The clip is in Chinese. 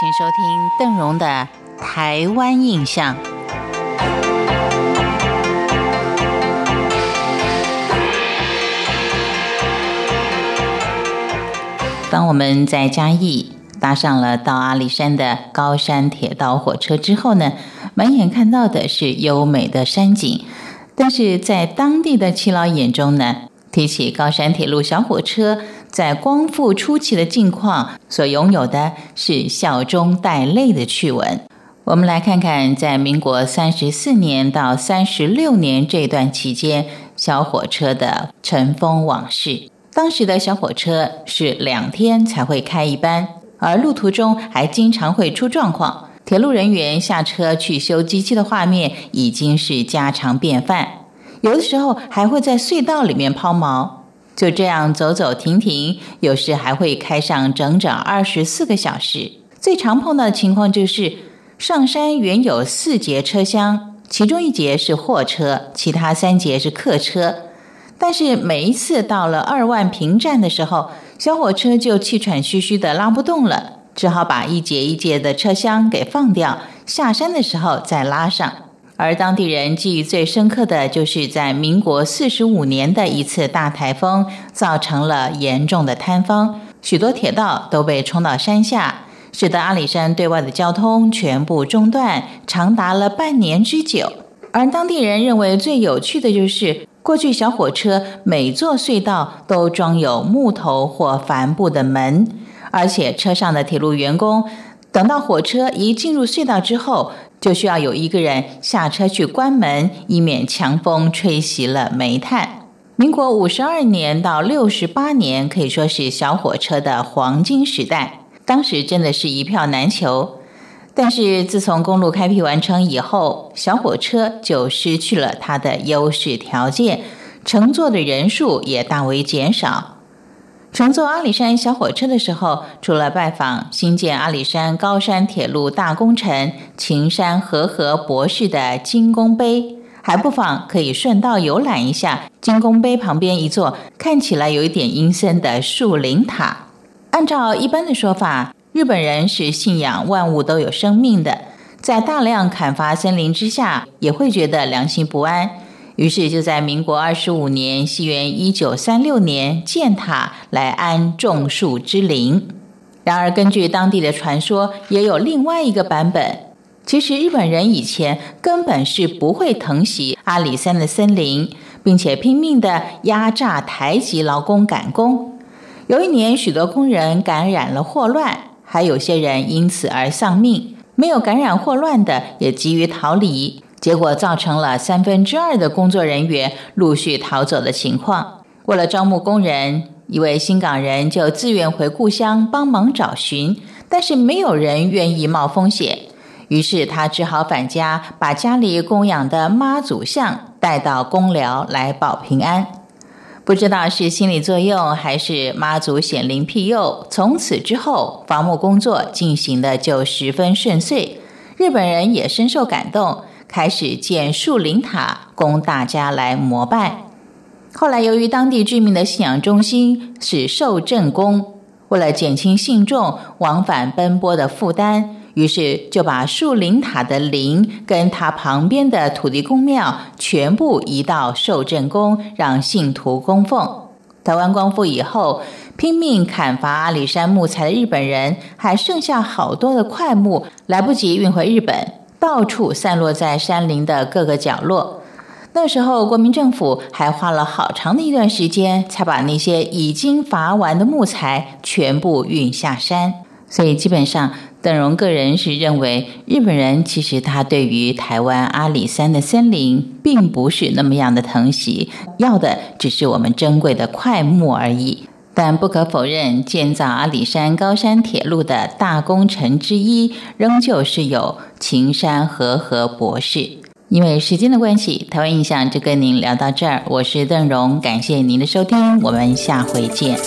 请收听邓荣的《台湾印象》。当我们在嘉义搭上了到阿里山的高山铁道火车之后呢，满眼看到的是优美的山景，但是在当地的耆老眼中呢，提起高山铁路小火车。在光复初期的境况，所拥有的是笑中带泪的趣闻。我们来看看，在民国三十四年到三十六年这段期间，小火车的尘封往事。当时的小火车是两天才会开一班，而路途中还经常会出状况。铁路人员下车去修机器的画面已经是家常便饭，有的时候还会在隧道里面抛锚。就这样走走停停，有时还会开上整整二十四个小时。最常碰到的情况就是，上山原有四节车厢，其中一节是货车，其他三节是客车。但是每一次到了二万平站的时候，小火车就气喘吁吁的拉不动了，只好把一节一节的车厢给放掉，下山的时候再拉上。而当地人记忆最深刻的就是在民国四十五年的一次大台风，造成了严重的坍方，许多铁道都被冲到山下，使得阿里山对外的交通全部中断，长达了半年之久。而当地人认为最有趣的就是，过去小火车每座隧道都装有木头或帆布的门，而且车上的铁路员工等到火车一进入隧道之后。就需要有一个人下车去关门，以免强风吹熄了煤炭。民国五十二年到六十八年可以说是小火车的黄金时代，当时真的是一票难求。但是自从公路开辟完成以后，小火车就失去了它的优势条件，乘坐的人数也大为减少。乘坐阿里山小火车的时候，除了拜访新建阿里山高山铁路大功臣秦山和合博士的金工碑，还不妨可以顺道游览一下金工碑旁边一座看起来有一点阴森的树林塔。按照一般的说法，日本人是信仰万物都有生命的，在大量砍伐森林之下，也会觉得良心不安。于是就在民国二十五年（西元一九三六年）建塔来安种树之林。然而，根据当地的传说，也有另外一个版本。其实日本人以前根本是不会疼惜阿里山的森林，并且拼命的压榨台籍劳工赶工。有一年，许多工人感染了霍乱，还有些人因此而丧命。没有感染霍乱的，也急于逃离。结果造成了三分之二的工作人员陆续逃走的情况。为了招募工人，一位新港人就自愿回故乡帮忙找寻，但是没有人愿意冒风险，于是他只好返家，把家里供养的妈祖像带到公寮来保平安。不知道是心理作用还是妈祖显灵庇佑，从此之后伐木工作进行的就十分顺遂。日本人也深受感动。开始建树林塔，供大家来膜拜。后来，由于当地居民的信仰中心是受正宫，为了减轻信众往返奔波的负担，于是就把树林塔的陵跟它旁边的土地公庙全部移到受正宫，让信徒供奉。台湾光复以后，拼命砍伐阿里山木材的日本人，还剩下好多的块木，来不及运回日本。到处散落在山林的各个角落。那时候，国民政府还花了好长的一段时间，才把那些已经伐完的木材全部运下山。所以，基本上，邓荣个人是认为，日本人其实他对于台湾阿里山的森林，并不是那么样的疼惜，要的只是我们珍贵的块木而已。但不可否认，建造阿里山高山铁路的大工程之一，仍旧是有秦山和何博士。因为时间的关系，台湾印象就跟您聊到这儿。我是邓荣，感谢您的收听，我们下回见。